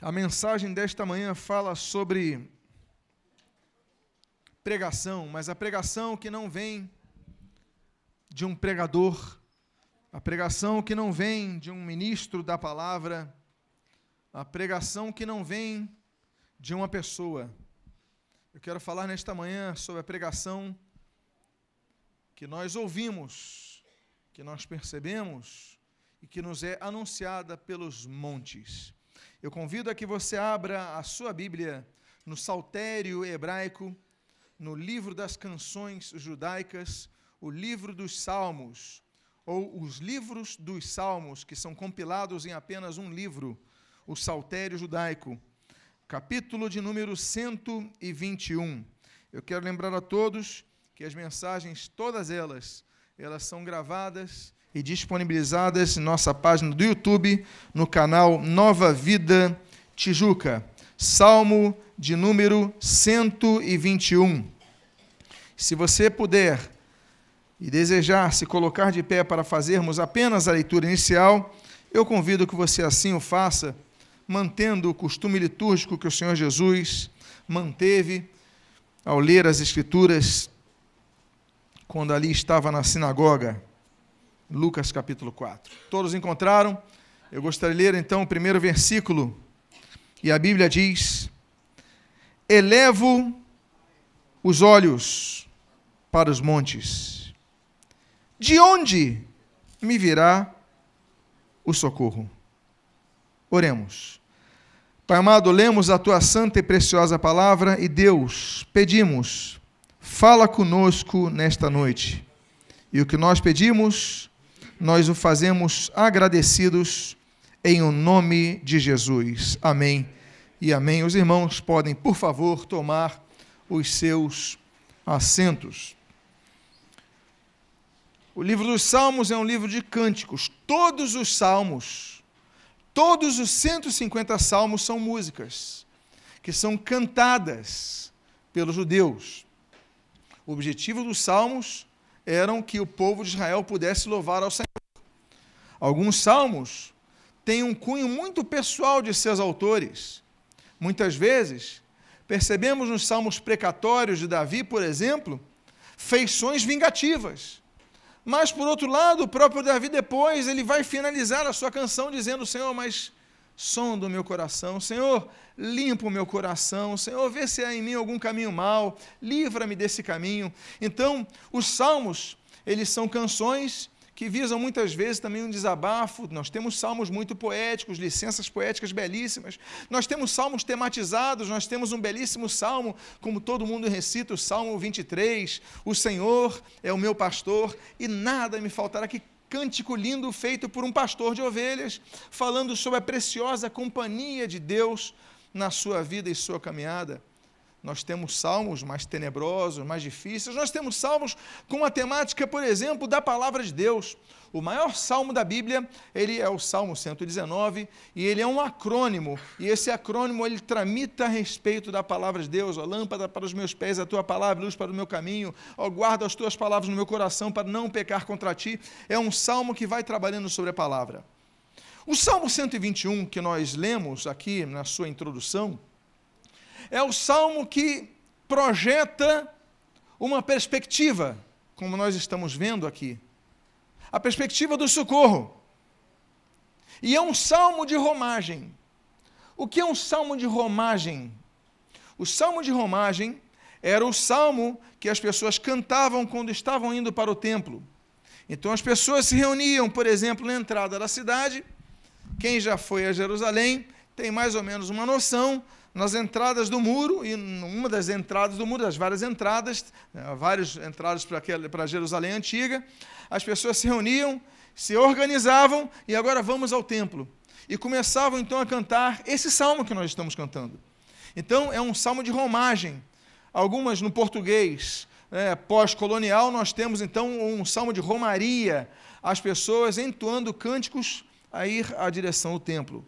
A mensagem desta manhã fala sobre pregação, mas a pregação que não vem de um pregador, a pregação que não vem de um ministro da palavra, a pregação que não vem de uma pessoa. Eu quero falar nesta manhã sobre a pregação que nós ouvimos, que nós percebemos e que nos é anunciada pelos montes. Eu convido a que você abra a sua Bíblia no Saltério Hebraico, no livro das canções judaicas, o livro dos Salmos, ou os livros dos Salmos, que são compilados em apenas um livro, o Saltério Judaico, capítulo de número 121. Eu quero lembrar a todos que as mensagens, todas elas, elas são gravadas e disponibilizadas em nossa página do YouTube, no canal Nova Vida Tijuca. Salmo de número 121. Se você puder e desejar se colocar de pé para fazermos apenas a leitura inicial, eu convido que você assim o faça, mantendo o costume litúrgico que o Senhor Jesus manteve ao ler as Escrituras quando ali estava na sinagoga. Lucas capítulo 4. Todos encontraram? Eu gostaria de ler então o primeiro versículo. E a Bíblia diz: Elevo os olhos para os montes. De onde me virá o socorro? Oremos. Pai amado, lemos a tua santa e preciosa palavra e Deus, pedimos, fala conosco nesta noite. E o que nós pedimos, nós o fazemos agradecidos em o nome de Jesus. Amém e amém. Os irmãos podem, por favor, tomar os seus assentos. O livro dos Salmos é um livro de cânticos. Todos os salmos, todos os 150 salmos são músicas que são cantadas pelos judeus. O objetivo dos salmos eram que o povo de Israel pudesse louvar ao Senhor. Alguns salmos têm um cunho muito pessoal de seus autores. Muitas vezes, percebemos nos salmos precatórios de Davi, por exemplo, feições vingativas. Mas, por outro lado, o próprio Davi depois, ele vai finalizar a sua canção dizendo, Senhor, mas som do meu coração, Senhor, limpa o meu coração, Senhor, vê se há em mim algum caminho mau, livra-me desse caminho. Então, os salmos, eles são canções que visam muitas vezes também um desabafo. Nós temos salmos muito poéticos, licenças poéticas belíssimas. Nós temos salmos tematizados, nós temos um belíssimo salmo, como todo mundo recita, o Salmo 23. O Senhor é o meu pastor e nada me faltará. Que cântico lindo feito por um pastor de ovelhas, falando sobre a preciosa companhia de Deus na sua vida e sua caminhada. Nós temos salmos mais tenebrosos, mais difíceis. Nós temos salmos com a temática, por exemplo, da palavra de Deus. O maior salmo da Bíblia, ele é o Salmo 119, e ele é um acrônimo, e esse acrônimo ele tramita a respeito da palavra de Deus, a lâmpada para os meus pés, a tua palavra, luz para o meu caminho, ó, guarda as tuas palavras no meu coração para não pecar contra ti. É um salmo que vai trabalhando sobre a palavra. O Salmo 121 que nós lemos aqui na sua introdução, é o salmo que projeta uma perspectiva, como nós estamos vendo aqui a perspectiva do socorro. E é um salmo de romagem. O que é um salmo de romagem? O salmo de romagem era o salmo que as pessoas cantavam quando estavam indo para o templo. Então as pessoas se reuniam, por exemplo, na entrada da cidade. Quem já foi a Jerusalém tem mais ou menos uma noção nas entradas do muro, e numa das entradas do muro, das várias entradas, né, várias entradas para, para Jerusalém antiga, as pessoas se reuniam, se organizavam e agora vamos ao templo. E começavam então a cantar esse salmo que nós estamos cantando. Então é um salmo de romagem. Algumas no português é, pós-colonial, nós temos então um salmo de romaria, as pessoas entoando cânticos a ir à direção do templo.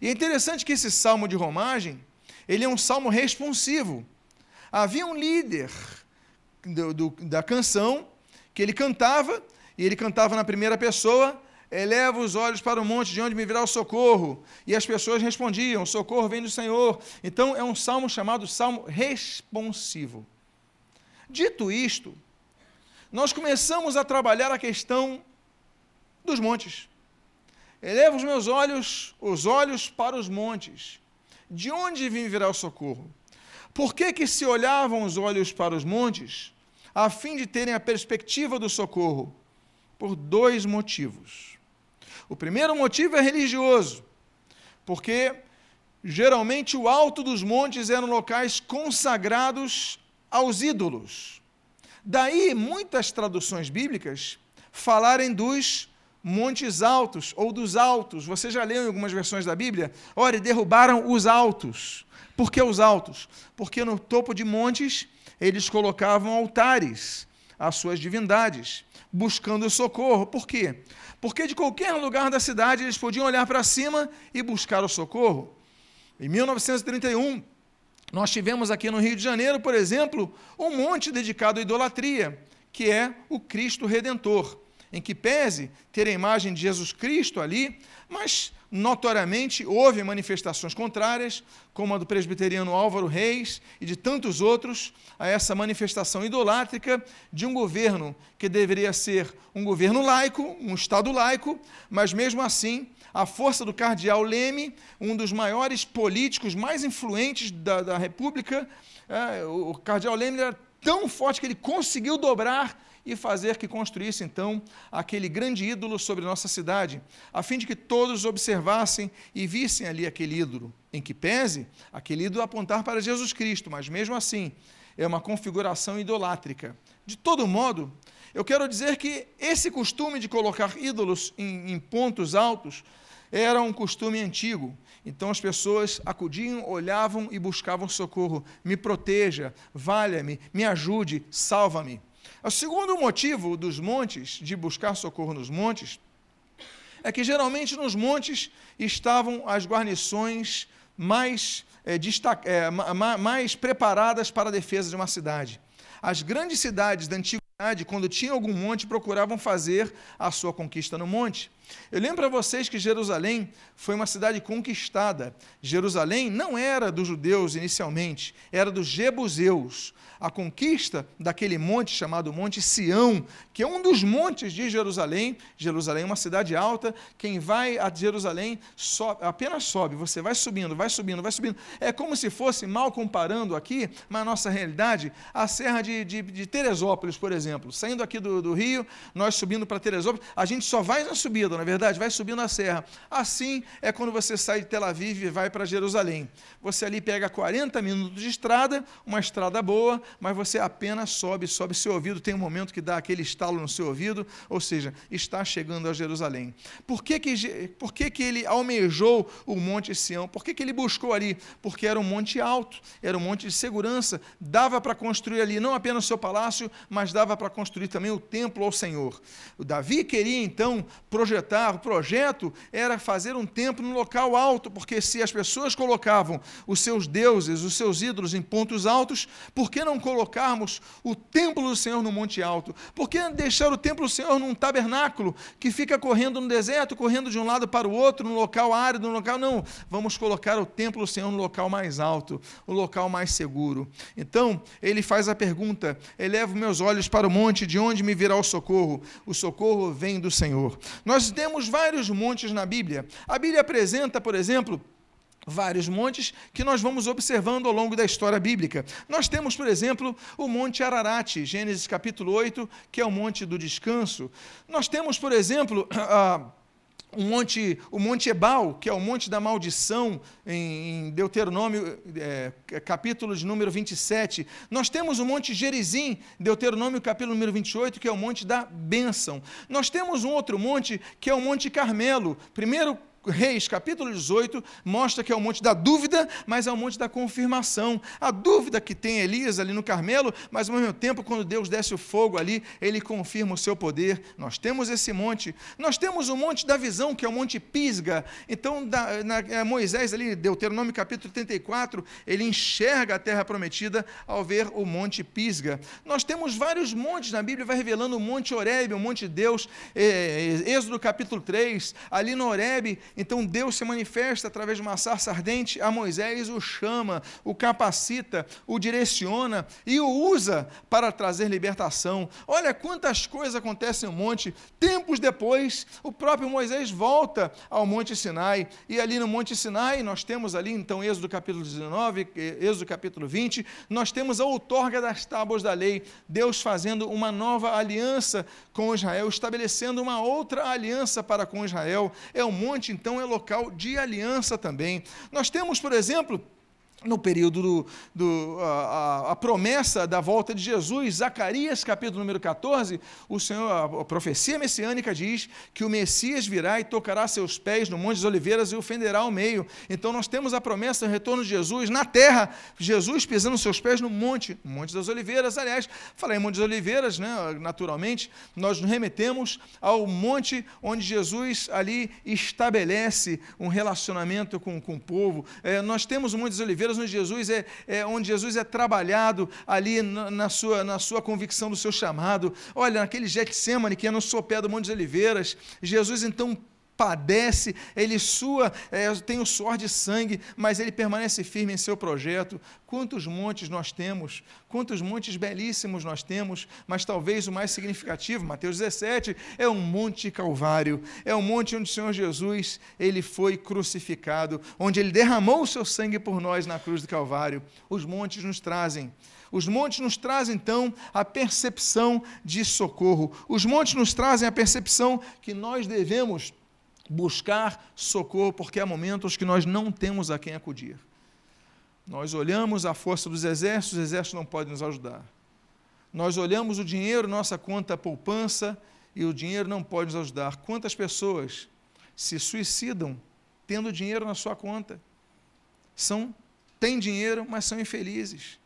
E é interessante que esse salmo de romagem, ele é um salmo responsivo. Havia um líder do, do, da canção que ele cantava, e ele cantava na primeira pessoa, eleva os olhos para o monte, de onde me virá o socorro. E as pessoas respondiam: socorro vem do Senhor. Então é um salmo chamado salmo responsivo. Dito isto, nós começamos a trabalhar a questão dos montes. Elevo os meus olhos, os olhos para os montes. De onde vim virá o socorro? Por que, que se olhavam os olhos para os montes? A fim de terem a perspectiva do socorro. Por dois motivos. O primeiro motivo é religioso, porque geralmente o alto dos montes eram locais consagrados aos ídolos. Daí muitas traduções bíblicas falarem dos montes altos ou dos altos. Você já leu em algumas versões da Bíblia? Olha, derrubaram os altos. Por que os altos? Porque no topo de montes eles colocavam altares às suas divindades, buscando socorro. Por quê? Porque de qualquer lugar da cidade eles podiam olhar para cima e buscar o socorro. Em 1931, nós tivemos aqui no Rio de Janeiro, por exemplo, um monte dedicado à idolatria, que é o Cristo Redentor em que pese ter a imagem de Jesus Cristo ali, mas notoriamente houve manifestações contrárias, como a do presbiteriano Álvaro Reis e de tantos outros, a essa manifestação idolátrica de um governo que deveria ser um governo laico, um Estado laico, mas mesmo assim, a força do cardeal Leme, um dos maiores políticos mais influentes da, da República, é, o cardeal Leme era tão forte que ele conseguiu dobrar e fazer que construísse então aquele grande ídolo sobre nossa cidade, a fim de que todos observassem e vissem ali aquele ídolo, em que pese aquele ídolo apontar para Jesus Cristo, mas mesmo assim é uma configuração idolátrica. De todo modo, eu quero dizer que esse costume de colocar ídolos em, em pontos altos era um costume antigo. Então as pessoas acudiam, olhavam e buscavam socorro. Me proteja, valha-me, me ajude, salva-me. O segundo motivo dos montes, de buscar socorro nos montes, é que geralmente nos montes estavam as guarnições mais, é, é, mais preparadas para a defesa de uma cidade. As grandes cidades da antiguidade, quando tinham algum monte, procuravam fazer a sua conquista no monte. Eu lembro a vocês que Jerusalém foi uma cidade conquistada. Jerusalém não era dos judeus inicialmente, era dos jebuseus a conquista daquele monte chamado Monte Sião, que é um dos montes de Jerusalém. Jerusalém é uma cidade alta. Quem vai a Jerusalém sobe, apenas sobe, você vai subindo, vai subindo, vai subindo. É como se fosse, mal comparando aqui, mas a nossa realidade, a Serra de, de, de Teresópolis, por exemplo. Saindo aqui do, do Rio, nós subindo para Teresópolis, a gente só vai na subida, na é verdade, vai subindo a serra. Assim é quando você sai de Tel Aviv e vai para Jerusalém. Você ali pega 40 minutos de estrada, uma estrada boa, mas você apenas sobe, sobe seu ouvido, tem um momento que dá aquele estalo no seu ouvido, ou seja, está chegando a Jerusalém. Por que, que, por que, que ele almejou o Monte Sião? Por que, que ele buscou ali? Porque era um monte alto, era um monte de segurança, dava para construir ali não apenas o seu palácio, mas dava para construir também o templo ao Senhor. O Davi queria então projetar, o projeto era fazer um templo no local alto, porque se as pessoas colocavam os seus deuses, os seus ídolos em pontos altos, por que não colocarmos o templo do Senhor no Monte Alto? Por que deixar o templo do Senhor num tabernáculo que fica correndo no deserto, correndo de um lado para o outro, num local árido, num local. Não, vamos colocar o templo do Senhor no local mais alto, o local mais seguro. Então, ele faz a pergunta: elevo meus olhos para o monte, de onde me virá o socorro? O socorro vem do Senhor. Nós temos vários montes na Bíblia. A Bíblia apresenta, por exemplo, vários montes que nós vamos observando ao longo da história bíblica. Nós temos, por exemplo, o Monte Ararat, Gênesis capítulo 8, que é o Monte do Descanso. Nós temos, por exemplo, a o monte, o monte Ebal, que é o monte da maldição, em, Deuteronômio, é, capítulo de número 27. Nós temos o monte Gerizim, Deuteronômio, capítulo número 28, que é o monte da bênção. Nós temos um outro monte, que é o monte Carmelo. Primeiro Reis, capítulo 18, mostra que é o monte da dúvida, mas é o monte da confirmação. A dúvida que tem Elias ali no Carmelo, mas ao mesmo tempo, quando Deus desce o fogo ali, ele confirma o seu poder. Nós temos esse monte. Nós temos o monte da visão, que é o monte Pisga. Então, da, na, é, Moisés, ali, Deuteronômio capítulo 34, ele enxerga a terra prometida ao ver o monte Pisga. Nós temos vários montes na Bíblia, vai revelando o monte Horebe, o monte de Deus, é, Êxodo capítulo 3, ali no Horebe, então Deus se manifesta através de uma sarça ardente a Moisés, o chama, o capacita, o direciona e o usa para trazer libertação. Olha quantas coisas acontecem no monte. Tempos depois, o próprio Moisés volta ao Monte Sinai, e ali no Monte Sinai nós temos ali, então, Êxodo capítulo 19, Êxodo capítulo 20, nós temos a outorga das tábuas da lei, Deus fazendo uma nova aliança com Israel, estabelecendo uma outra aliança para com Israel. É o monte, então, então é local de aliança também. Nós temos, por exemplo, no período do, do a, a, promessa da volta de Jesus, Zacarias, capítulo número 14, o Senhor, a, profecia messiânica diz que o Messias virá e tocará seus pés no Monte das Oliveiras e o fenderá ao meio. Então nós temos a promessa do retorno de Jesus na terra, Jesus pisando seus pés no monte, Monte das Oliveiras. Aliás, falei em Monte das Oliveiras, né, naturalmente, nós nos remetemos ao monte onde Jesus ali estabelece um relacionamento com, com o povo. É, nós temos o Monte das Oliveiras onde Jesus é, é, onde Jesus é trabalhado ali na, na, sua, na sua convicção do seu chamado. Olha, naquele Getsemane, que é no sopé do Monte de Oliveiras, Jesus então padece, ele sua, é, tem o suor de sangue, mas ele permanece firme em seu projeto. Quantos montes nós temos, quantos montes belíssimos nós temos, mas talvez o mais significativo, Mateus 17, é um monte Calvário, é o um monte onde o Senhor Jesus, ele foi crucificado, onde ele derramou o seu sangue por nós na cruz do Calvário. Os montes nos trazem os montes nos trazem então a percepção de socorro. Os montes nos trazem a percepção que nós devemos buscar socorro, porque há momentos que nós não temos a quem acudir. Nós olhamos a força dos exércitos, os exércitos não podem nos ajudar. Nós olhamos o dinheiro, nossa conta poupança, e o dinheiro não pode nos ajudar. Quantas pessoas se suicidam tendo dinheiro na sua conta? São têm dinheiro, mas são infelizes.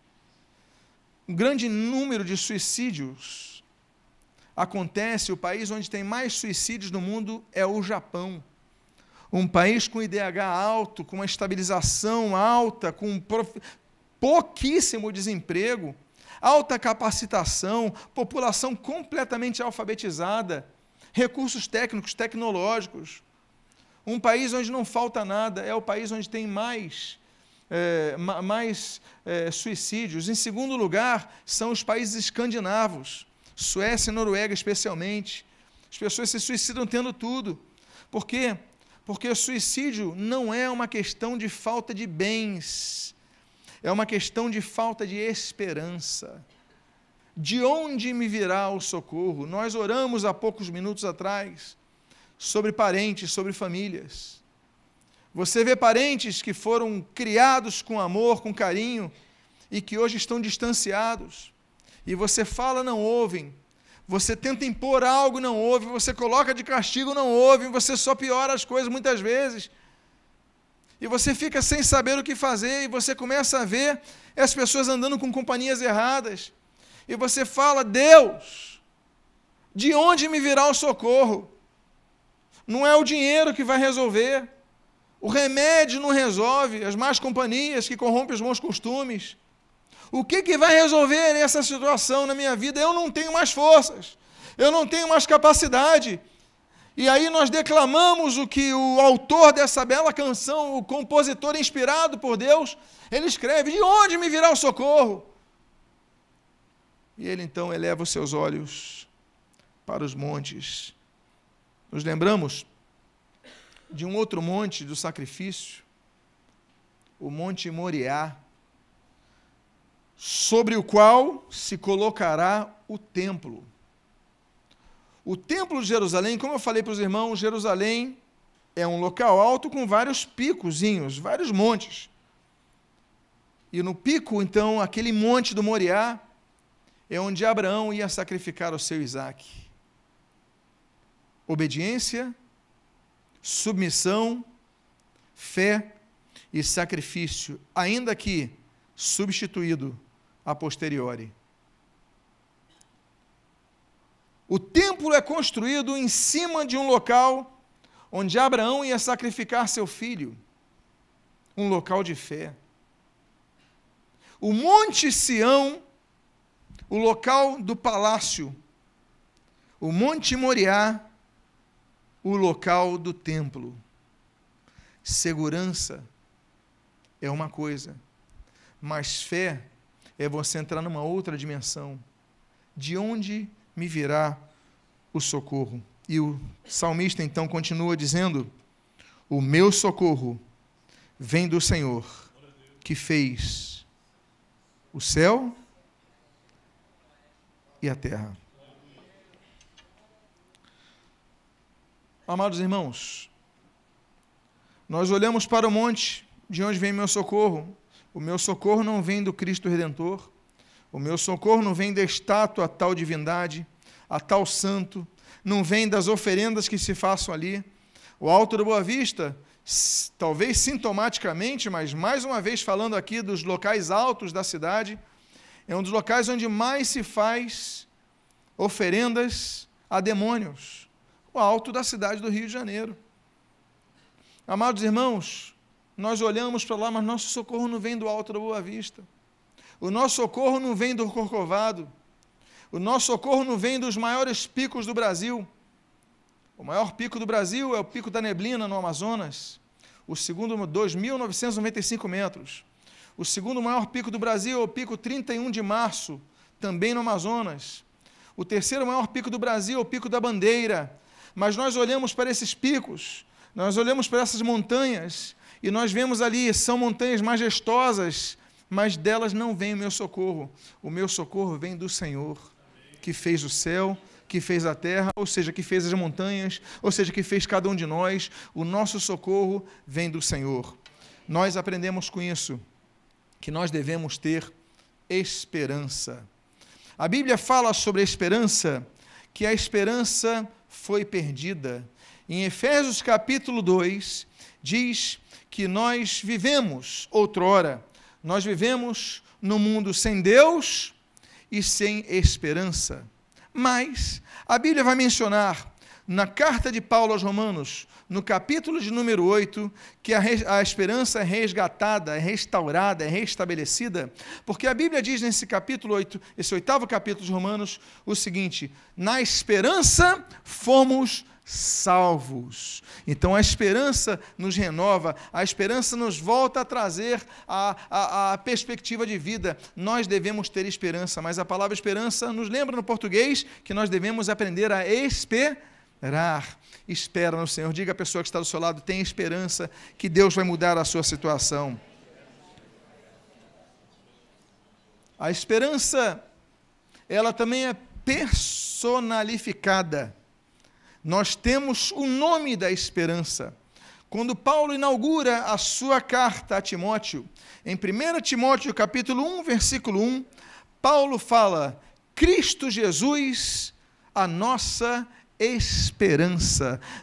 Um grande número de suicídios acontece, o país onde tem mais suicídios no mundo é o Japão. Um país com IDH alto, com uma estabilização alta, com prof... pouquíssimo desemprego, alta capacitação, população completamente alfabetizada, recursos técnicos, tecnológicos. Um país onde não falta nada, é o país onde tem mais, é, mais é, suicídios. Em segundo lugar, são os países escandinavos Suécia e Noruega especialmente. As pessoas se suicidam tendo tudo. Por quê? Porque o suicídio não é uma questão de falta de bens, é uma questão de falta de esperança. De onde me virá o socorro? Nós oramos há poucos minutos atrás sobre parentes, sobre famílias. Você vê parentes que foram criados com amor, com carinho, e que hoje estão distanciados e você fala, não ouvem. Você tenta impor algo, não ouve. Você coloca de castigo, não ouve. Você só piora as coisas muitas vezes. E você fica sem saber o que fazer. E você começa a ver as pessoas andando com companhias erradas. E você fala, Deus, de onde me virá o socorro? Não é o dinheiro que vai resolver. O remédio não resolve. As más companhias que corrompem os bons costumes. O que, que vai resolver essa situação na minha vida? Eu não tenho mais forças, eu não tenho mais capacidade. E aí nós declamamos o que o autor dessa bela canção, o compositor inspirado por Deus, ele escreve: De onde me virá o socorro? E ele então eleva os seus olhos para os montes. Nos lembramos de um outro monte do sacrifício, o Monte Moriá sobre o qual se colocará o templo. O templo de Jerusalém, como eu falei para os irmãos, Jerusalém é um local alto com vários picozinhos, vários montes. E no pico, então, aquele monte do Moriá, é onde Abraão ia sacrificar o seu Isaac. Obediência, submissão fé e sacrifício, ainda que substituído a posteriori. O templo é construído em cima de um local onde Abraão ia sacrificar seu filho, um local de fé. O Monte Sião, o local do palácio, o Monte Moriá, o local do templo. Segurança é uma coisa, mas fé é você entrar numa outra dimensão. De onde me virá o socorro? E o salmista então continua dizendo: O meu socorro vem do Senhor, que fez o céu e a terra. Amados irmãos, nós olhamos para o monte, de onde vem meu socorro? O meu socorro não vem do Cristo Redentor, o meu socorro não vem da estátua a tal divindade, a tal santo, não vem das oferendas que se façam ali. O Alto da Boa Vista, talvez sintomaticamente, mas mais uma vez falando aqui dos locais altos da cidade, é um dos locais onde mais se faz oferendas a demônios. O alto da cidade do Rio de Janeiro. Amados irmãos, nós olhamos para lá, mas nosso socorro não vem do alto da Boa Vista. O nosso socorro não vem do Corcovado. O nosso socorro não vem dos maiores picos do Brasil. O maior pico do Brasil é o Pico da Neblina, no Amazonas. O segundo, 2.995 metros. O segundo maior pico do Brasil é o Pico 31 de Março, também no Amazonas. O terceiro maior pico do Brasil é o Pico da Bandeira. Mas nós olhamos para esses picos, nós olhamos para essas montanhas, e nós vemos ali, são montanhas majestosas, mas delas não vem o meu socorro. O meu socorro vem do Senhor que fez o céu, que fez a terra, ou seja, que fez as montanhas, ou seja, que fez cada um de nós. O nosso socorro vem do Senhor. Nós aprendemos com isso que nós devemos ter esperança. A Bíblia fala sobre a esperança, que a esperança foi perdida. Em Efésios capítulo 2, diz que nós vivemos outrora, nós vivemos no mundo sem Deus, e sem esperança. Mas a Bíblia vai mencionar na carta de Paulo aos Romanos, no capítulo de número 8, que a, a, esperança é resgatada, é restaurada, é restabelecida, porque a Bíblia diz nesse capítulo 8, esse oitavo capítulo de Romanos, o seguinte: na esperança fomos salvos. Então a esperança nos renova, a esperança nos volta a trazer a, a, a, perspectiva de vida. Nós devemos ter esperança, mas a palavra esperança nos lembra no português que nós devemos aprender a esperar. Espera no Senhor. Diga à pessoa que está do seu lado: tem esperança que Deus vai mudar a sua situação. A esperança, ela também é personalificada nós temos o nome da esperança. Quando Paulo inaugura a sua carta a Timóteo, em 1 Timóteo capítulo 1, versículo 1, Paulo fala: Cristo Jesus, a nossa esperança.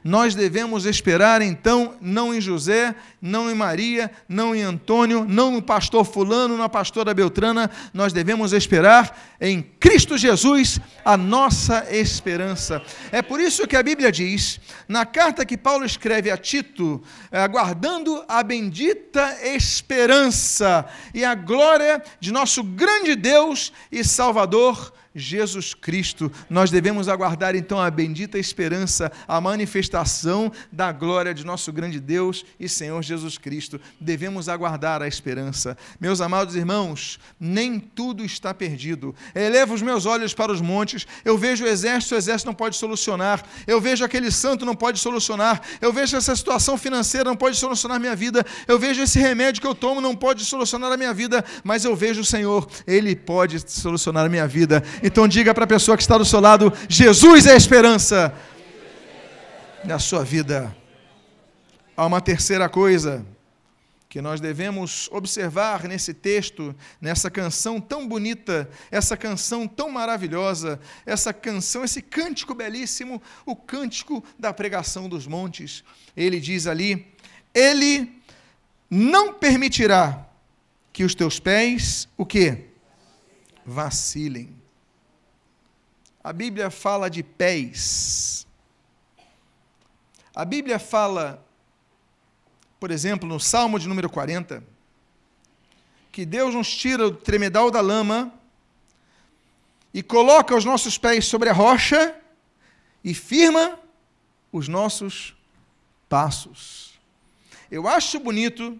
Nós devemos esperar então não em José, não em Maria, não em Antônio, não no pastor fulano, na pastora Beltrana, nós devemos esperar em Cristo Jesus, a nossa esperança. É por isso que a Bíblia diz, na carta que Paulo escreve a Tito, aguardando a bendita esperança e a glória de nosso grande Deus e Salvador Jesus Cristo. Nós devemos aguardar então a bendita esperança, a manifestação da glória de nosso grande Deus e Senhor Jesus Cristo. Devemos aguardar a esperança. Meus amados irmãos, nem tudo está perdido. Elevo os meus olhos para os montes, eu vejo o exército, o exército não pode solucionar. Eu vejo aquele santo, não pode solucionar. Eu vejo essa situação financeira, não pode solucionar minha vida. Eu vejo esse remédio que eu tomo, não pode solucionar a minha vida. Mas eu vejo o Senhor, Ele pode solucionar a minha vida. Então diga para a pessoa que está do seu lado: Jesus é a esperança na sua vida. Há uma terceira coisa que nós devemos observar nesse texto, nessa canção tão bonita, essa canção tão maravilhosa, essa canção, esse cântico belíssimo, o cântico da pregação dos montes. Ele diz ali: Ele não permitirá que os teus pés, o quê? Vacilem. A Bíblia fala de pés. A Bíblia fala, por exemplo, no Salmo de número 40, que Deus nos tira do tremedal da lama e coloca os nossos pés sobre a rocha e firma os nossos passos. Eu acho bonito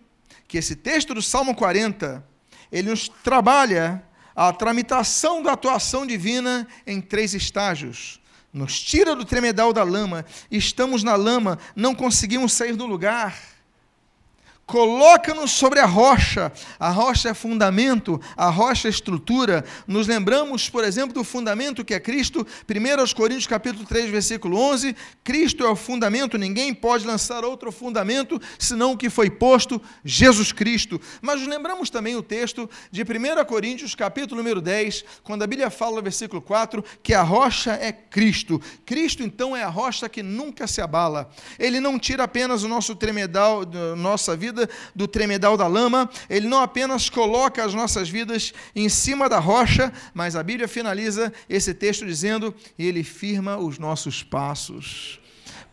que esse texto do Salmo 40, ele nos trabalha a tramitação da atuação divina em três estágios. Nos tira do tremedal da lama, estamos na lama, não conseguimos sair do lugar coloca-nos sobre a rocha. A rocha é fundamento, a rocha é estrutura. Nos lembramos, por exemplo, do fundamento que é Cristo. 1 Coríntios capítulo 3, versículo 11, Cristo é o fundamento, ninguém pode lançar outro fundamento senão o que foi posto, Jesus Cristo. Mas nos lembramos também o texto de 1 Coríntios capítulo número 10, quando a Bíblia fala no versículo 4 que a rocha é Cristo. Cristo então é a rocha que nunca se abala. Ele não tira apenas o nosso tremedal, nossa vida vida do tremedal da lama, ele não apenas coloca as nossas vidas em cima da rocha, mas a Bíblia finaliza esse texto dizendo: ele firma os nossos passos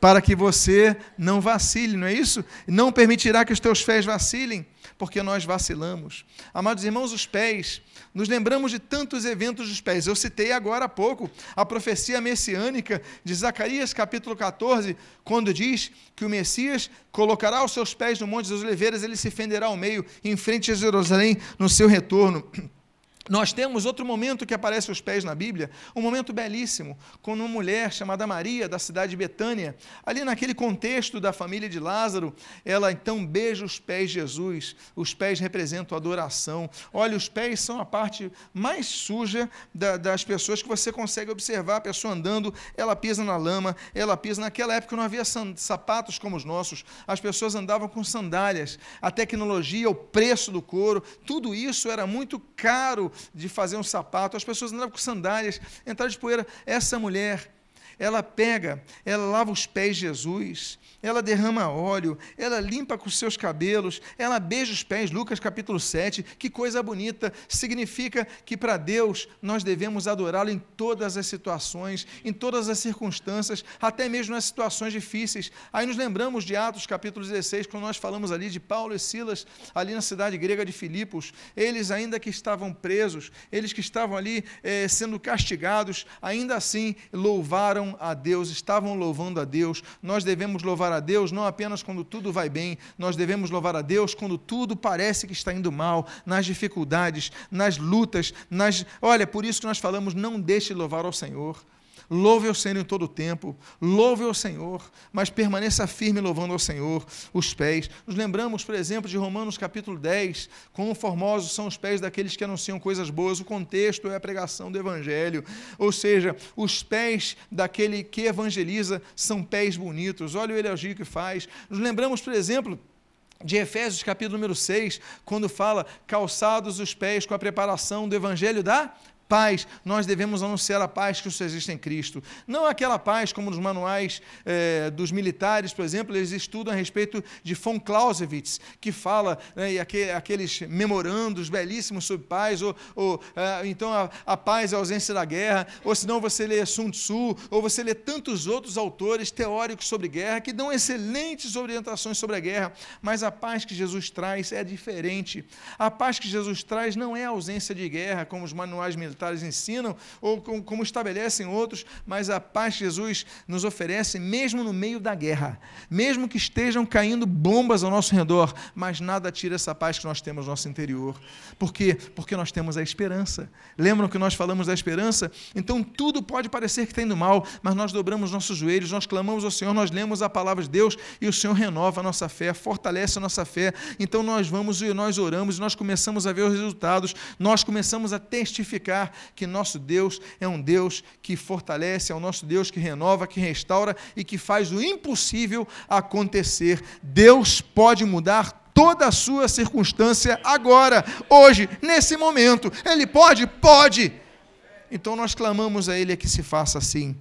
para que você não vacile, não é isso? Não permitirá que os teus pés vacilem, porque nós vacilamos. Amados irmãos, os pés, nos lembramos de tantos eventos dos pés. Eu citei agora há pouco a profecia messiânica de Zacarias, capítulo 14, quando diz que o Messias colocará os seus pés no Monte das Oliveiras, ele se fenderá ao meio, em frente a Jerusalém, no seu retorno. Nós temos outro momento que aparece aos pés na Bíblia, um momento belíssimo, quando uma mulher chamada Maria, da cidade de Betânia, ali naquele contexto da família de Lázaro, ela então beija os pés de Jesus. Os pés representam adoração. Olha, os pés são a parte mais suja da, das pessoas que você consegue observar. A pessoa andando, ela pisa na lama, ela pisa. Naquela época não havia sapatos como os nossos, as pessoas andavam com sandálias. A tecnologia, o preço do couro, tudo isso era muito caro de fazer um sapato, as pessoas andavam com sandálias, entraram de poeira. Essa mulher, ela pega, ela lava os pés de Jesus, ela derrama óleo, ela limpa com seus cabelos, ela beija os pés, Lucas capítulo 7, que coisa bonita, significa que para Deus nós devemos adorá-lo em todas as situações, em todas as circunstâncias, até mesmo nas situações difíceis. Aí nos lembramos de Atos capítulo 16, quando nós falamos ali de Paulo e Silas, ali na cidade grega de Filipos, eles ainda que estavam presos, eles que estavam ali eh, sendo castigados, ainda assim louvaram a Deus, estavam louvando a Deus, nós devemos louvar a Deus não apenas quando tudo vai bem, nós devemos louvar a Deus quando tudo parece que está indo mal, nas dificuldades, nas lutas, nas. Olha, por isso que nós falamos, não deixe de louvar ao Senhor. Louve ao Senhor em todo o tempo, louve ao Senhor, mas permaneça firme louvando ao Senhor os pés. Nos lembramos, por exemplo, de Romanos capítulo 10, quão formosos são os pés daqueles que anunciam coisas boas. O contexto é a pregação do Evangelho, ou seja, os pés daquele que evangeliza são pés bonitos. Olha o elogio que faz. Nos lembramos, por exemplo, de Efésios capítulo número 6, quando fala calçados os pés com a preparação do evangelho da paz, nós devemos anunciar a paz que existe em Cristo. Não aquela paz como nos manuais eh, dos militares, por exemplo, eles estudam a respeito de von Clausewitz, que fala, né, e aqueles memorandos belíssimos sobre paz, ou, ou eh, então a, a, paz é a ausência da guerra, ou senão você lê Sun Tzu, ou você lê tantos outros autores teóricos sobre guerra que dão excelentes orientações sobre a guerra, mas a paz que Jesus traz é diferente. A paz que Jesus traz não é ausência de guerra, como os manuais militares militares ensinam, ou como estabelecem outros, mas a paz que Jesus nos oferece, mesmo no meio da guerra, mesmo que estejam caindo bombas ao nosso redor, mas nada tira essa paz que nós temos no nosso interior. Por quê? Porque nós temos a esperança. Lembram que nós falamos da esperança? Então tudo pode parecer que está indo mal, mas nós dobramos nossos joelhos, nós clamamos ao Senhor, nós lemos a palavra de Deus e o Senhor renova a nossa fé, fortalece a nossa fé. Então nós vamos e nós oramos e nós começamos a ver os resultados, nós começamos a testificar que nosso Deus é um Deus que fortalece, é o nosso Deus que renova, que restaura e que faz o impossível acontecer. Deus pode mudar toda a sua circunstância agora, hoje, nesse momento. Ele pode? Pode. Então nós clamamos a Ele que se faça assim.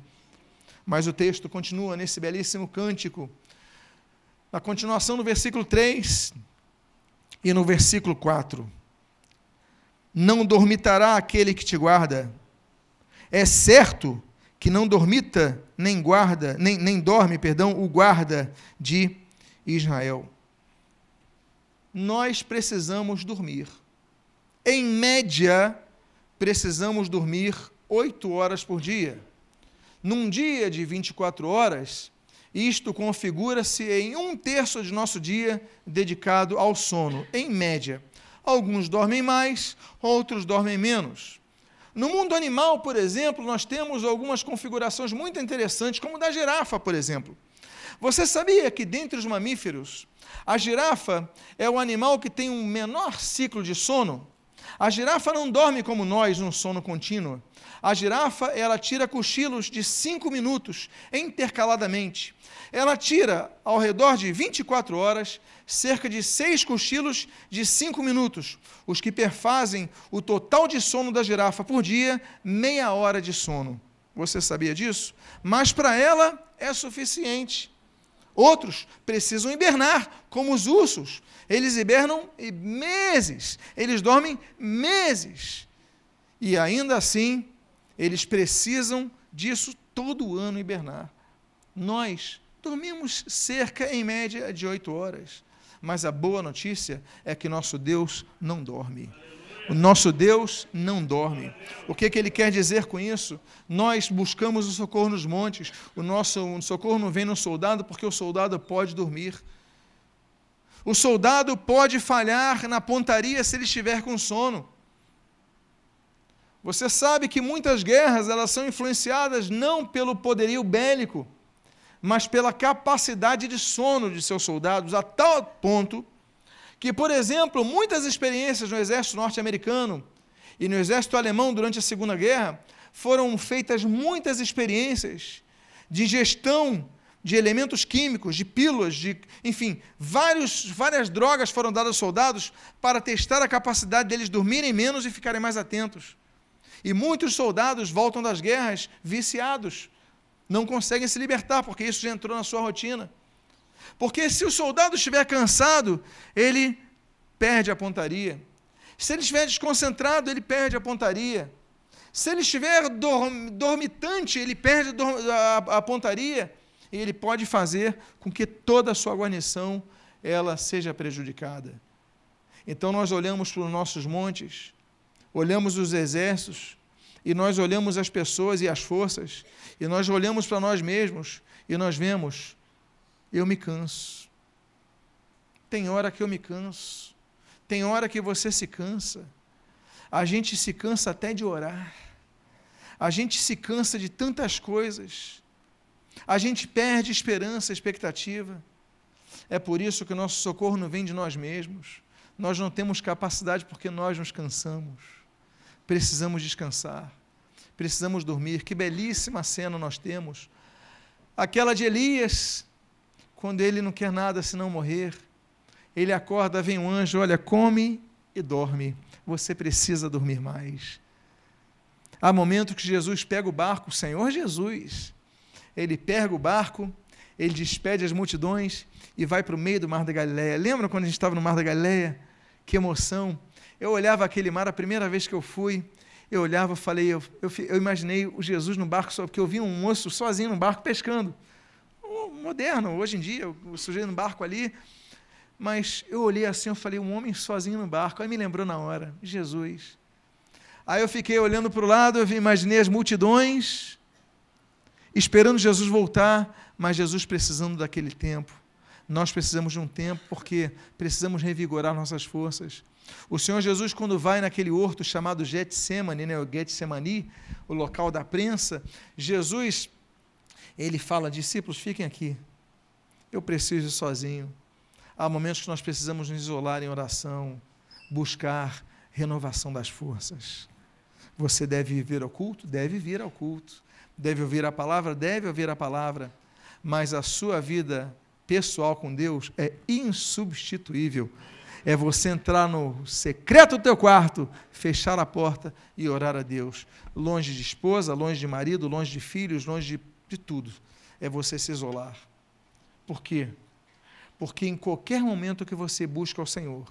Mas o texto continua nesse belíssimo cântico. Na continuação do versículo 3, E no versículo 4: Não dormitará aquele que te guarda. É certo que não dormita nem guarda, nem, nem dorme, perdão, o guarda de Israel. Nós precisamos dormir. Em média, precisamos dormir oito horas por dia. Num dia de 24 horas, isto configura-se em um terço de nosso dia dedicado ao sono, em média. Alguns dormem mais, outros dormem menos. No mundo animal, por exemplo, nós temos algumas configurações muito interessantes, como da girafa, por exemplo. Você sabia que dentre os mamíferos, a girafa é o animal que tem um menor ciclo de sono? A girafa não dorme como nós, num sono contínuo. A girafa, ela tira cochilos de 5 minutos, intercaladamente. Ela tira, ao redor de 24 horas, cerca de 6 cochilos de 5 minutos, os que perfazem o total de sono da girafa por dia, meia hora de sono. Você sabia disso? Mas para ela é suficiente. Outros precisam hibernar, como os ursos. Eles hibernam meses, eles dormem meses. E ainda assim, eles precisam disso todo ano hibernar. Nós dormimos cerca, em média, de oito horas. Mas a boa notícia é que nosso Deus não dorme. O nosso Deus não dorme. O que, que ele quer dizer com isso? Nós buscamos o socorro nos montes. O nosso socorro não vem no soldado porque o soldado pode dormir. O soldado pode falhar na pontaria se ele estiver com sono. Você sabe que muitas guerras elas são influenciadas não pelo poderio bélico, mas pela capacidade de sono de seus soldados, a tal ponto que, por exemplo, muitas experiências no exército norte-americano e no exército alemão durante a Segunda Guerra foram feitas muitas experiências de gestão de elementos químicos, de pílulas, de, enfim, vários, várias drogas foram dadas aos soldados para testar a capacidade deles dormirem menos e ficarem mais atentos. E muitos soldados voltam das guerras viciados, não conseguem se libertar, porque isso já entrou na sua rotina. Porque se o soldado estiver cansado, ele perde a pontaria. Se ele estiver desconcentrado, ele perde a pontaria. Se ele estiver dormitante, ele perde a, pontaria e ele pode fazer com que toda a sua guarnição ela seja prejudicada. Então nós olhamos para os nossos montes, olhamos os exércitos, e nós olhamos as pessoas e as forças, e nós olhamos para nós mesmos e nós vemos eu me canso. Tem hora que eu me canso. Tem hora que você se cansa. A gente se cansa até de orar. A gente se cansa de tantas coisas. A gente perde esperança, expectativa. É por isso que o nosso socorro não vem de nós mesmos. Nós não temos capacidade porque nós nos cansamos. Precisamos descansar. Precisamos dormir. Que belíssima cena nós temos. Aquela de Elias, quando ele não quer nada senão morrer. Ele acorda, vem um anjo, olha, come e dorme. Você precisa dormir mais. Há momentos que Jesus pega o barco, o Senhor Jesus, ele pega o barco, ele despede as multidões e vai para o meio do Mar da Galileia. Lembra quando a gente estava no Mar da Galileia? Que emoção! Eu olhava aquele mar a primeira vez que eu fui, eu olhava falei, eu, eu, eu, imaginei o Jesus no barco, só porque eu vi um moço sozinho no barco pescando moderno, hoje em dia, o sujeito no barco ali. Mas eu olhei assim, eu falei, um homem sozinho no barco. Aí me lembrou na hora, Jesus. Aí eu fiquei olhando para o lado, eu imaginei as multidões, esperando Jesus voltar, mas Jesus precisando daquele tempo. Nós precisamos de um tempo porque precisamos revigorar nossas forças. O Senhor Jesus, quando vai naquele horto chamado Getsemane, né, o Getsemani, o local da prensa, Jesus ele fala: discípulos, fiquem aqui. Eu preciso ir sozinho. Há momentos que nós precisamos nos isolar em oração, buscar renovação das forças. Você deve vir ao culto? Deve vir ao culto. Deve ouvir a palavra? Deve ouvir a palavra. Mas a sua vida pessoal com Deus é insubstituível. É você entrar no secreto do teu quarto, fechar a porta e orar a Deus. Longe de esposa, longe de marido, longe de filhos, longe de de tudo é você se isolar. Por quê? Porque em qualquer momento que você busca o Senhor,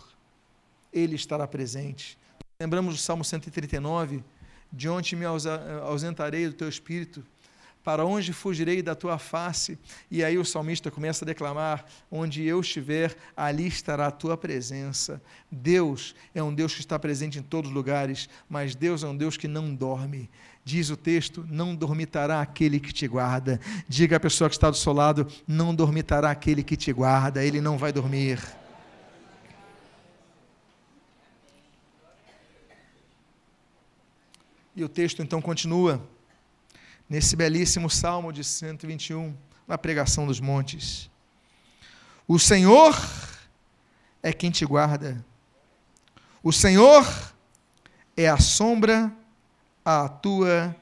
Ele estará presente. Lembramos do Salmo 139, de onde me ausentarei do teu espírito, para onde fugirei da tua face? E aí o salmista começa a declamar: onde eu estiver, ali estará a tua presença. Deus é um Deus que está presente em todos os lugares, mas Deus é um Deus que não dorme. Diz o texto: não dormitará aquele que te guarda. Diga à pessoa que está do seu lado: não dormitará aquele que te guarda, ele não vai dormir. E o texto então continua nesse belíssimo Salmo de 121, na pregação dos montes. O Senhor é quem te guarda. O Senhor é a sombra à tua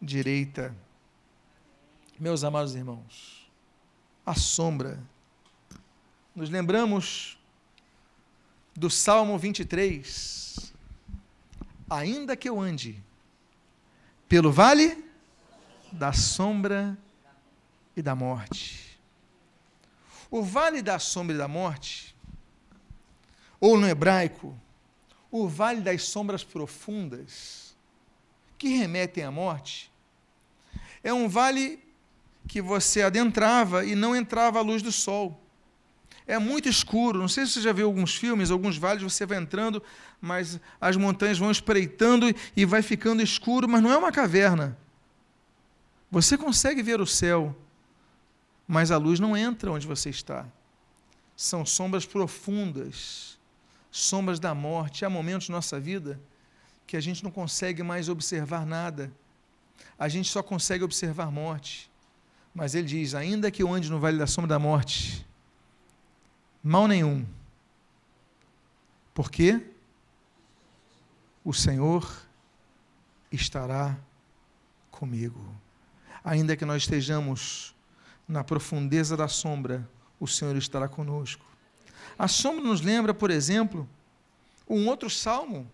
direita. Meus amados irmãos, a sombra. Nos lembramos do Salmo 23. Ainda que eu ande pelo vale da sombra e da morte. O vale da sombra e da morte, ou no hebraico, o vale das sombras profundas, que remetem à morte, é um vale que você adentrava e não entrava a luz do sol. É muito escuro. Não sei se você já viu alguns filmes, alguns vales você vai entrando, mas as montanhas vão espreitando e vai ficando escuro, mas não é uma caverna. Você consegue ver o céu, mas a luz não entra onde você está. São sombras profundas, sombras da morte. Há momentos na nossa vida que a gente não consegue mais observar nada. A gente só consegue observar morte. Mas ele diz: ainda que eu ande no vale da sombra da morte, mal nenhum. Porque o Senhor estará comigo ainda que nós estejamos na profundeza da sombra, o Senhor estará conosco. A sombra nos lembra, por exemplo, um outro salmo,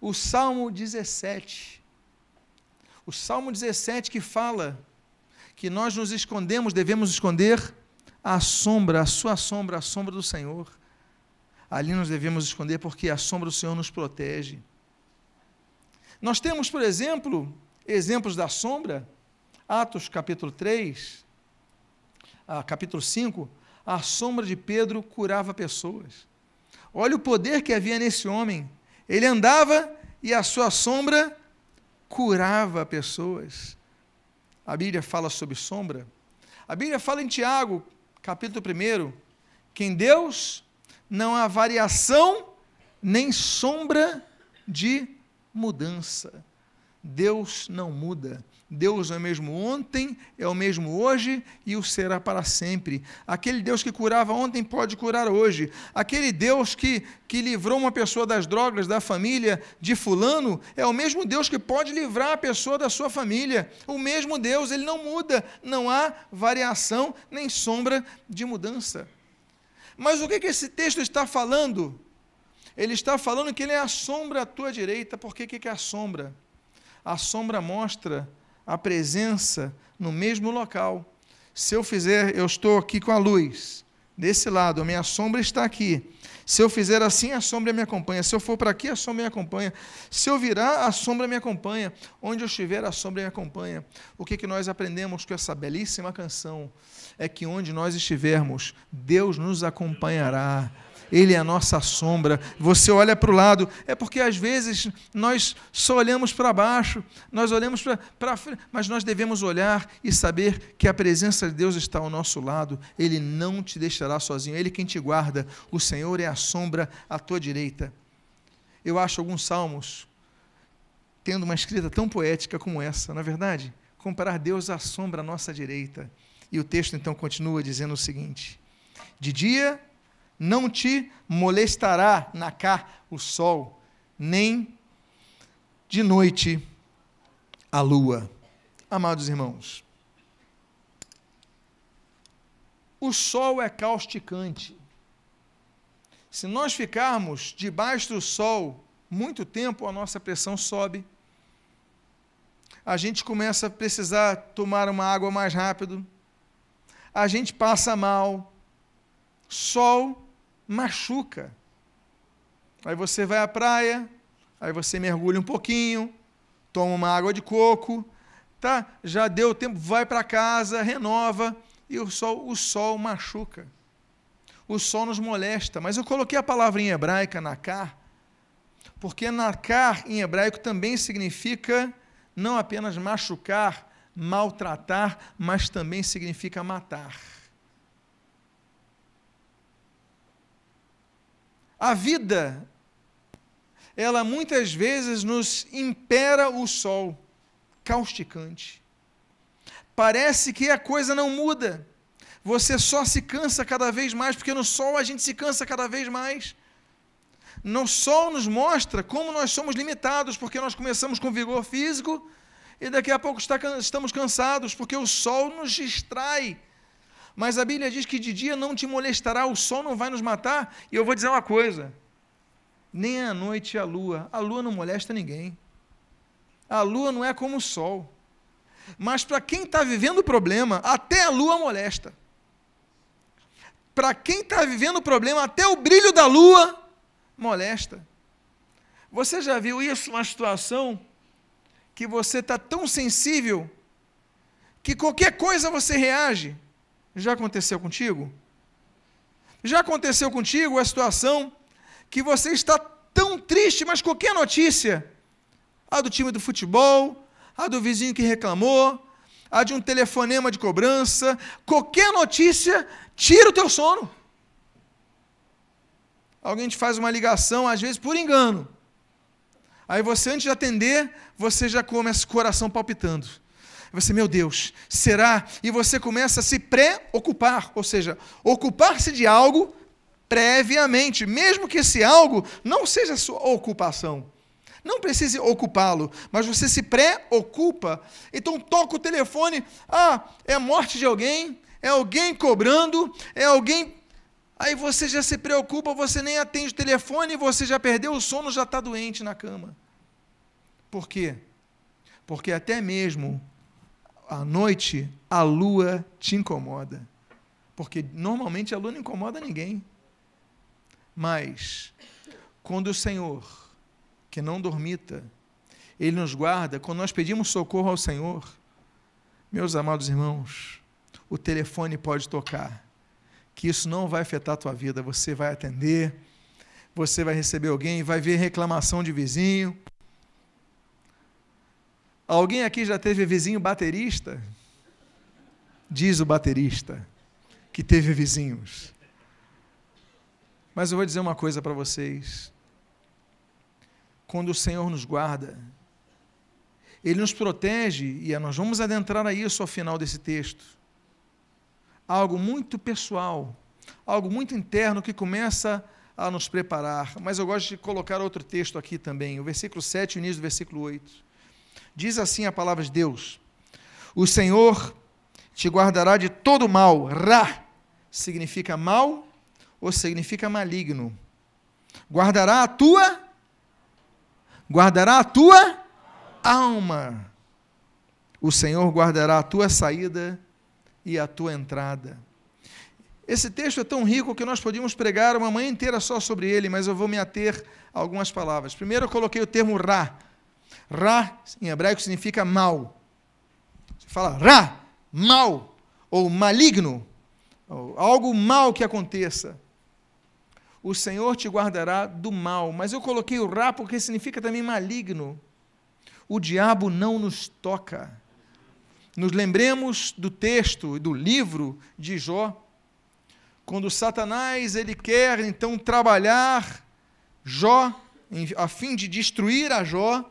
o Salmo 17. O Salmo 17 que fala que nós nos escondemos, devemos esconder a sombra, a sua sombra, a sombra do Senhor. Ali nós devemos esconder porque a sombra do Senhor nos protege. Nós temos, por exemplo, exemplos da sombra Atos capítulo 3, ah, capítulo 5, a sombra de Pedro curava pessoas. Olha o poder que havia nesse homem. Ele andava e a sua sombra curava pessoas. A Bíblia fala sobre sombra. A Bíblia fala em Tiago, capítulo 1, que em Deus não há variação nem sombra de mudança. Deus não muda. Deus é o mesmo ontem, é o mesmo hoje e o será para sempre. Aquele Deus que curava ontem pode curar hoje. Aquele Deus que, que livrou uma pessoa das drogas, da família de Fulano, é o mesmo Deus que pode livrar a pessoa da sua família. O mesmo Deus, ele não muda. Não há variação nem sombra de mudança. Mas o que, que esse texto está falando? Ele está falando que ele é a sombra à tua direita. Por que, que é a sombra? A sombra mostra a presença no mesmo local. Se eu fizer, eu estou aqui com a luz, desse lado, a minha sombra está aqui. Se eu fizer assim, a sombra me acompanha. Se eu for para aqui, a sombra me acompanha. Se eu virar, a sombra me acompanha. Onde eu estiver, a sombra me acompanha. O que, que nós aprendemos com essa belíssima canção? É que onde nós estivermos, Deus nos acompanhará. Ele é a nossa sombra. Você olha para o lado, é porque às vezes nós só olhamos para baixo, nós olhamos para frente, mas nós devemos olhar e saber que a presença de Deus está ao nosso lado. Ele não te deixará sozinho, Ele quem te guarda. O Senhor é a sombra à tua direita. Eu acho alguns salmos tendo uma escrita tão poética como essa, na é verdade? Comparar Deus à sombra à nossa direita. E o texto então continua dizendo o seguinte: De dia não te molestará na cá o sol, nem de noite a lua. Amados irmãos, o sol é causticante. Se nós ficarmos debaixo do sol muito tempo, a nossa pressão sobe. A gente começa a precisar tomar uma água mais rápido. A gente passa mal. Sol machuca. Aí você vai à praia, aí você mergulha um pouquinho, toma uma água de coco, tá? Já deu tempo, vai para casa, renova e o sol, o sol machuca. O sol nos molesta, mas eu coloquei a palavra em hebraica nakar, porque nakar em hebraico também significa não apenas machucar, maltratar, mas também significa matar. A vida, ela muitas vezes nos impera o sol causticante. Parece que a coisa não muda. Você só se cansa cada vez mais, porque no sol a gente se cansa cada vez mais. No sol nos mostra como nós somos limitados, porque nós começamos com vigor físico e daqui a pouco está, estamos cansados, porque o sol nos distrai mas a Bíblia diz que de dia não te molestará, o sol não vai nos matar. E eu vou dizer uma coisa: nem a noite a lua. A lua não molesta ninguém. A lua não é como o sol. Mas para quem está vivendo o problema, até a lua molesta. Para quem está vivendo o problema, até o brilho da lua molesta. Você já viu isso, uma situação que você está tão sensível que qualquer coisa você reage? Já aconteceu contigo? Já aconteceu contigo a situação que você está tão triste, mas qualquer notícia, a do time do futebol, a do vizinho que reclamou, a de um telefonema de cobrança, qualquer notícia tira o teu sono. Alguém te faz uma ligação, às vezes por engano. Aí você, antes de atender, você já começa o coração palpitando. Você, meu Deus, será? E você começa a se preocupar, ou seja, ocupar-se de algo previamente, mesmo que esse algo não seja sua ocupação. Não precise ocupá-lo, mas você se preocupa. Então toca o telefone, ah, é a morte de alguém, é alguém cobrando, é alguém. Aí você já se preocupa, você nem atende o telefone, você já perdeu o sono, já está doente na cama. Por quê? Porque até mesmo à noite a lua te incomoda. Porque normalmente a lua não incomoda ninguém. Mas, quando o Senhor, que não dormita, Ele nos guarda, quando nós pedimos socorro ao Senhor, meus amados irmãos, o telefone pode tocar, que isso não vai afetar a tua vida, você vai atender, você vai receber alguém, vai ver reclamação de vizinho, Alguém aqui já teve vizinho baterista? Diz o baterista que teve vizinhos. Mas eu vou dizer uma coisa para vocês. Quando o Senhor nos guarda, Ele nos protege, e nós vamos adentrar a isso ao final desse texto. Algo muito pessoal, algo muito interno que começa a nos preparar. Mas eu gosto de colocar outro texto aqui também, o versículo 7 e o início do versículo 8. Diz assim a palavra de Deus: O Senhor te guardará de todo mal. Ra significa mal ou significa maligno. Guardará a tua guardará a tua alma. O Senhor guardará a tua saída e a tua entrada. Esse texto é tão rico que nós podíamos pregar uma manhã inteira só sobre ele, mas eu vou me ater a algumas palavras. Primeiro eu coloquei o termo ra, Ra, em hebraico, significa mal. Você fala Ra, mal, ou maligno, ou algo mal que aconteça. O Senhor te guardará do mal. Mas eu coloquei o Ra porque significa também maligno. O diabo não nos toca. Nos lembremos do texto, do livro de Jó, quando Satanás ele quer então trabalhar Jó a fim de destruir a Jó,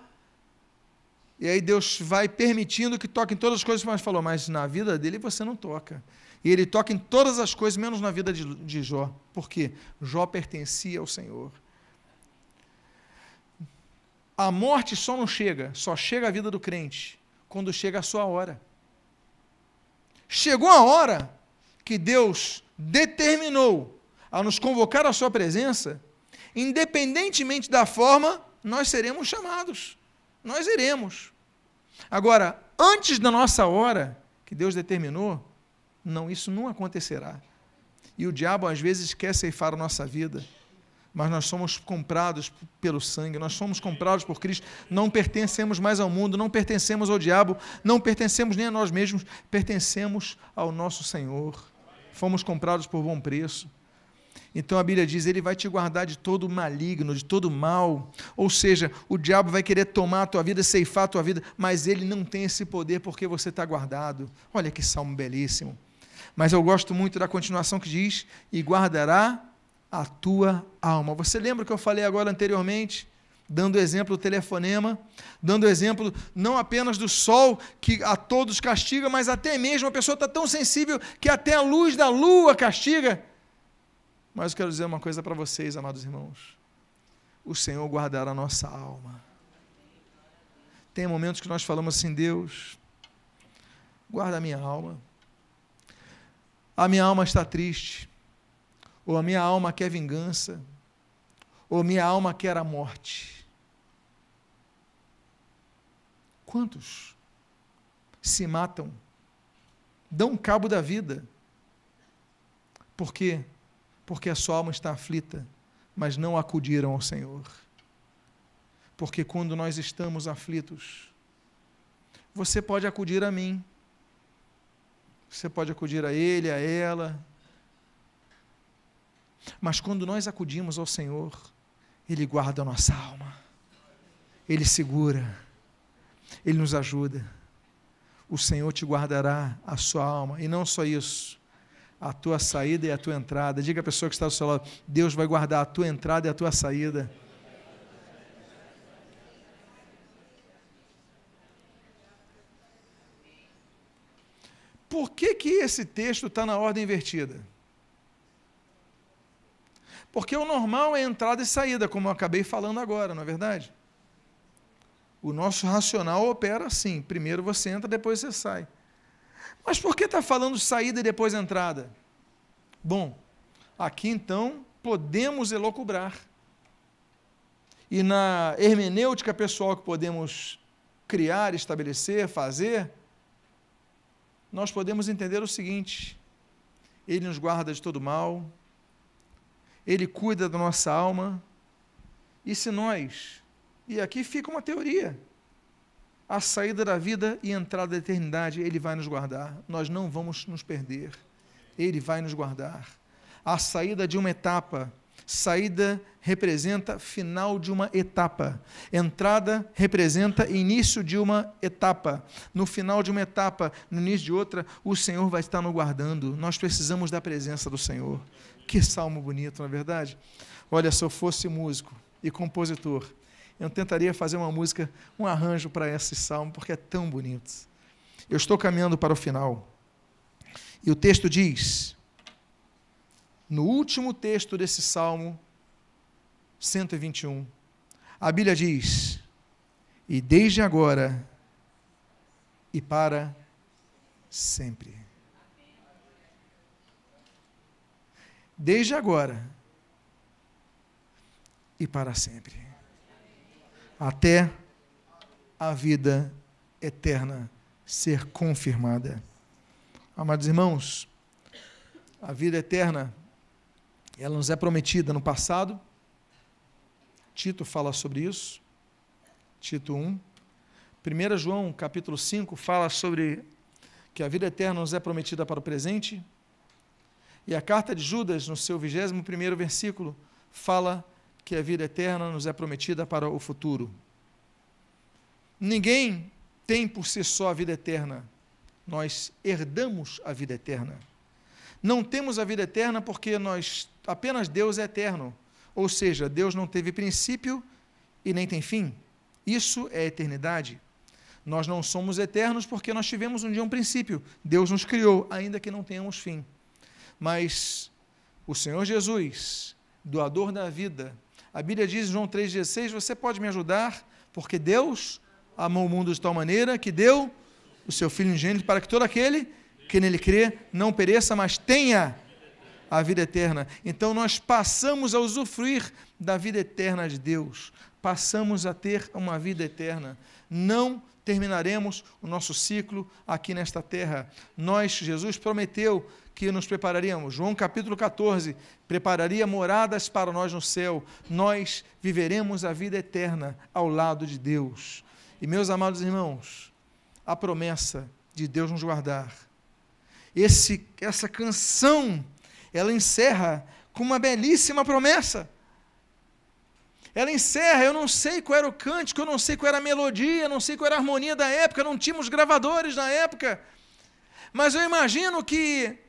e aí Deus vai permitindo que toque em todas as coisas, mas falou, mas na vida dele você não toca. E ele toca em todas as coisas, menos na vida de, de Jó. Por quê? Jó pertencia ao Senhor. A morte só não chega, só chega a vida do crente quando chega a sua hora. Chegou a hora que Deus determinou a nos convocar à sua presença, independentemente da forma, nós seremos chamados. Nós iremos. Agora, antes da nossa hora, que Deus determinou, não, isso não acontecerá. E o diabo às vezes quer ceifar a nossa vida, mas nós somos comprados pelo sangue, nós somos comprados por Cristo, não pertencemos mais ao mundo, não pertencemos ao diabo, não pertencemos nem a nós mesmos, pertencemos ao nosso Senhor. Fomos comprados por bom preço. Então a Bíblia diz: Ele vai te guardar de todo maligno, de todo mal. Ou seja, o diabo vai querer tomar a tua vida, ceifar a tua vida, mas ele não tem esse poder porque você está guardado. Olha que salmo belíssimo. Mas eu gosto muito da continuação que diz: E guardará a tua alma. Você lembra que eu falei agora anteriormente? Dando exemplo do telefonema, dando exemplo não apenas do sol que a todos castiga, mas até mesmo a pessoa está tão sensível que até a luz da lua castiga. Mas eu quero dizer uma coisa para vocês, amados irmãos. O Senhor guardará a nossa alma. Tem momentos que nós falamos assim, Deus, guarda a minha alma. A minha alma está triste. Ou a minha alma quer vingança. Ou minha alma quer a morte. Quantos se matam, dão cabo da vida, por quê? Porque a sua alma está aflita, mas não acudiram ao Senhor. Porque quando nós estamos aflitos, você pode acudir a mim, você pode acudir a ele, a ela, mas quando nós acudimos ao Senhor, Ele guarda a nossa alma, Ele segura, Ele nos ajuda. O Senhor te guardará a sua alma, e não só isso, a tua saída e a tua entrada. Diga à pessoa que está do seu lado: Deus vai guardar a tua entrada e a tua saída. Por que, que esse texto está na ordem invertida? Porque o normal é entrada e saída, como eu acabei falando agora, não é verdade? O nosso racional opera assim: primeiro você entra, depois você sai. Mas por que está falando saída e depois entrada? Bom, aqui então podemos elocubrar. E na hermenêutica pessoal que podemos criar, estabelecer, fazer, nós podemos entender o seguinte: Ele nos guarda de todo mal, Ele cuida da nossa alma, e se nós, e aqui fica uma teoria, a saída da vida e entrada da eternidade, Ele vai nos guardar. Nós não vamos nos perder. Ele vai nos guardar. A saída de uma etapa. Saída representa final de uma etapa. Entrada representa início de uma etapa. No final de uma etapa, no início de outra, o Senhor vai estar nos guardando. Nós precisamos da presença do Senhor. Que salmo bonito, não é verdade? Olha, se eu fosse músico e compositor, eu tentaria fazer uma música, um arranjo para esse salmo, porque é tão bonito. Eu estou caminhando para o final. E o texto diz, no último texto desse salmo 121, a Bíblia diz: E desde agora e para sempre. Desde agora e para sempre até a vida eterna ser confirmada. Amados irmãos, a vida eterna, ela nos é prometida no passado. Tito fala sobre isso. Tito 1. 1 João, capítulo 5, fala sobre que a vida eterna nos é prometida para o presente. E a carta de Judas, no seu 21 versículo, fala que a vida eterna nos é prometida para o futuro. Ninguém tem por si só a vida eterna. Nós herdamos a vida eterna. Não temos a vida eterna porque nós apenas Deus é eterno. Ou seja, Deus não teve princípio e nem tem fim. Isso é eternidade. Nós não somos eternos porque nós tivemos um dia um princípio. Deus nos criou, ainda que não tenhamos fim. Mas o Senhor Jesus, doador da vida, a Bíblia diz em João 3,16: Você pode me ajudar, porque Deus amou o mundo de tal maneira que deu o seu Filho ingênito para que todo aquele que nele crê não pereça, mas tenha a vida eterna. Então nós passamos a usufruir da vida eterna de Deus, passamos a ter uma vida eterna. Não terminaremos o nosso ciclo aqui nesta terra. Nós, Jesus prometeu que nos prepararíamos. João capítulo 14: prepararia moradas para nós no céu. Nós viveremos a vida eterna ao lado de Deus. E meus amados irmãos, a promessa de Deus nos guardar. Esse, essa canção, ela encerra com uma belíssima promessa. Ela encerra, eu não sei qual era o cântico, eu não sei qual era a melodia, eu não sei qual era a harmonia da época, não tínhamos gravadores na época. Mas eu imagino que,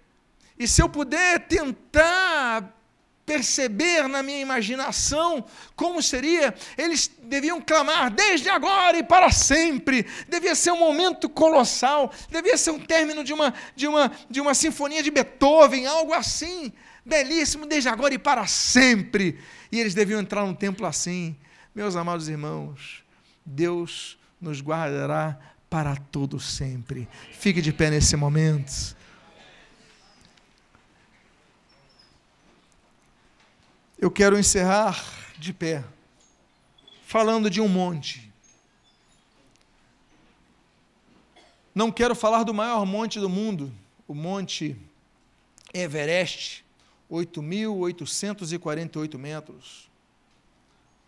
e se eu puder tentar perceber na minha imaginação como seria, eles deviam clamar desde agora e para sempre. Devia ser um momento colossal, devia ser um término de uma, de uma, de uma sinfonia de Beethoven, algo assim, belíssimo, desde agora e para sempre. E eles deviam entrar num templo assim. Meus amados irmãos, Deus nos guardará para todo sempre. Fique de pé nesse momento. Eu quero encerrar de pé, falando de um monte. Não quero falar do maior monte do mundo, o Monte Everest, 8.848 metros.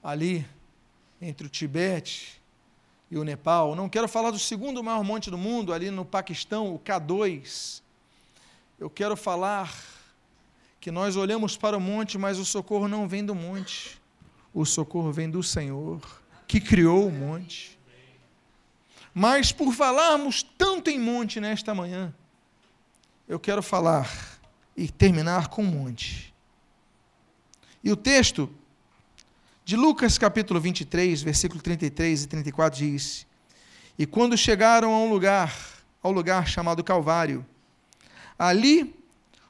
Ali, entre o Tibete e o Nepal. Não quero falar do segundo maior monte do mundo, ali no Paquistão, o K2. Eu quero falar que nós olhamos para o monte, mas o socorro não vem do monte. O socorro vem do Senhor, que criou o monte. Mas por falarmos tanto em monte nesta manhã, eu quero falar e terminar com um monte. E o texto de Lucas capítulo 23, versículo 33 e 34 diz: E quando chegaram a um lugar, ao lugar chamado Calvário, ali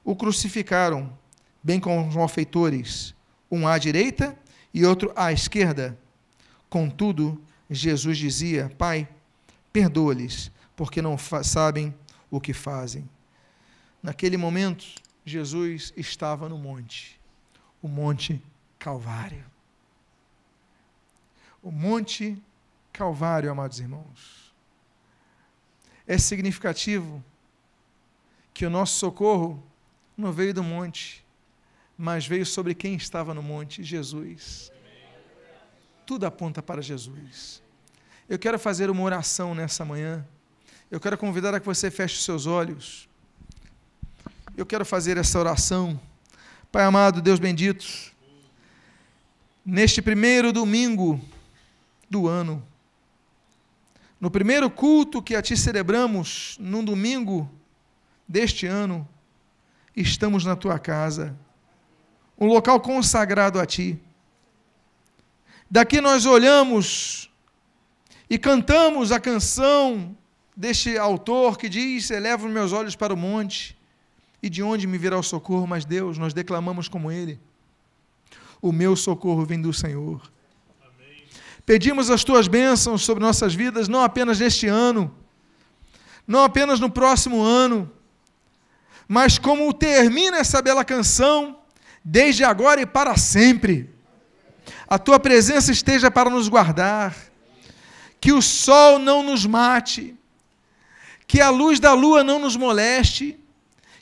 o crucificaram, bem com os malfeitores, um à direita e outro à esquerda. Contudo, Jesus dizia: Pai, perdoa-lhes, porque não sabem o que fazem. Naquele momento, Jesus estava no monte, o Monte Calvário. O Monte Calvário, amados irmãos. É significativo que o nosso socorro não veio do monte, mas veio sobre quem estava no monte, Jesus. Tudo aponta para Jesus. Eu quero fazer uma oração nessa manhã. Eu quero convidar a que você feche os seus olhos. Eu quero fazer essa oração. Pai amado, Deus bendito, neste primeiro domingo do ano, no primeiro culto que a Ti celebramos, num domingo deste ano, estamos na Tua casa, um local consagrado a Ti. Daqui nós olhamos e cantamos a canção deste autor que diz: Eleva os meus olhos para o monte e de onde me virá o socorro? Mas Deus, nós declamamos como Ele. O meu socorro vem do Senhor. Pedimos as tuas bênçãos sobre nossas vidas, não apenas neste ano, não apenas no próximo ano, mas como termina essa bela canção, desde agora e para sempre. A tua presença esteja para nos guardar, que o sol não nos mate, que a luz da lua não nos moleste,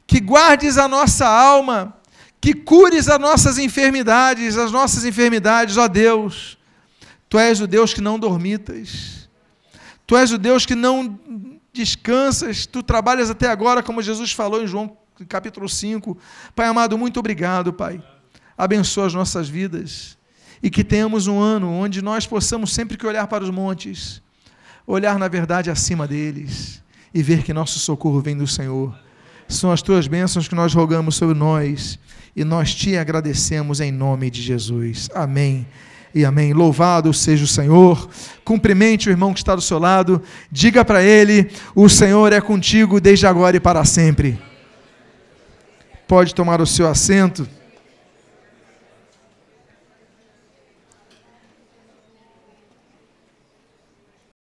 que guardes a nossa alma, que cures as nossas enfermidades, as nossas enfermidades, ó Deus. Tu és o Deus que não dormitas. Tu és o Deus que não descansas. Tu trabalhas até agora, como Jesus falou em João capítulo 5. Pai amado, muito obrigado, Pai. Abençoa as nossas vidas. E que tenhamos um ano onde nós possamos sempre que olhar para os montes, olhar na verdade acima deles e ver que nosso socorro vem do Senhor. São as tuas bênçãos que nós rogamos sobre nós e nós te agradecemos em nome de Jesus. Amém e amém. Louvado seja o Senhor. Cumprimente o irmão que está do seu lado. Diga para ele: o Senhor é contigo desde agora e para sempre. Pode tomar o seu assento.